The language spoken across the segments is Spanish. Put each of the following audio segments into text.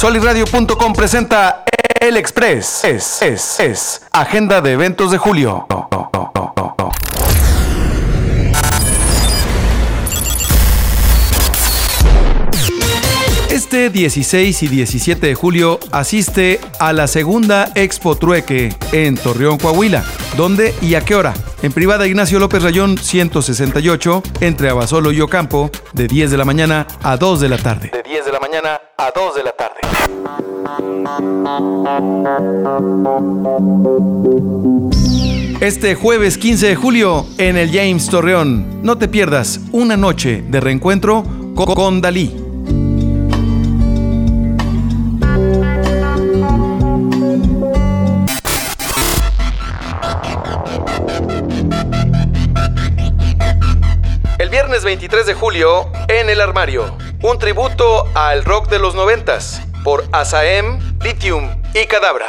Soliradio.com presenta El Express. Es, es, es. Agenda de eventos de julio. Este 16 y 17 de julio asiste a la segunda Expo Trueque en Torreón, Coahuila. ¿Dónde y a qué hora? En privada Ignacio López Rayón 168, entre Abasolo y Ocampo, de 10 de la mañana a 2 de la tarde. De 10 de la mañana a 2 de la tarde. Este jueves 15 de julio en el James Torreón, no te pierdas una noche de reencuentro con Dalí. El viernes 23 de julio, en el armario, un tributo al rock de los noventas por Asaem, Lithium y Cadabra.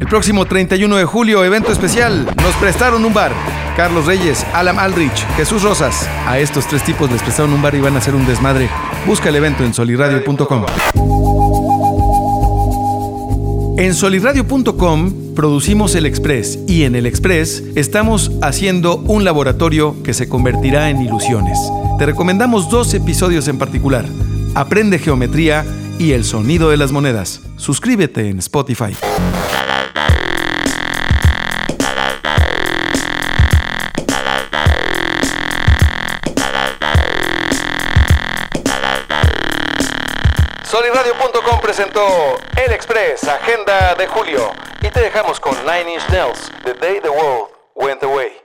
El próximo 31 de julio, evento especial, nos prestaron un bar. Carlos Reyes, Alan Aldrich, Jesús Rosas. A estos tres tipos les prestaron un bar y van a hacer un desmadre. Busca el evento en soliradio.com. En soliradio.com producimos el Express y en el Express estamos haciendo un laboratorio que se convertirá en ilusiones. Te recomendamos dos episodios en particular. Aprende geometría y el sonido de las monedas. Suscríbete en Spotify. El Express, Agenda de Julio. Y te dejamos con Nine Inch Nails, The Day the World Went Away.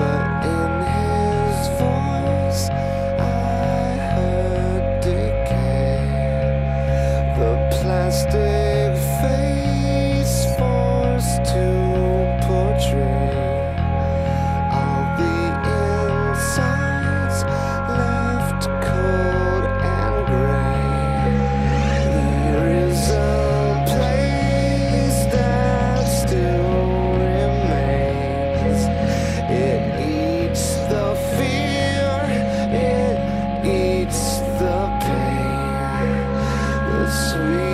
but sweet.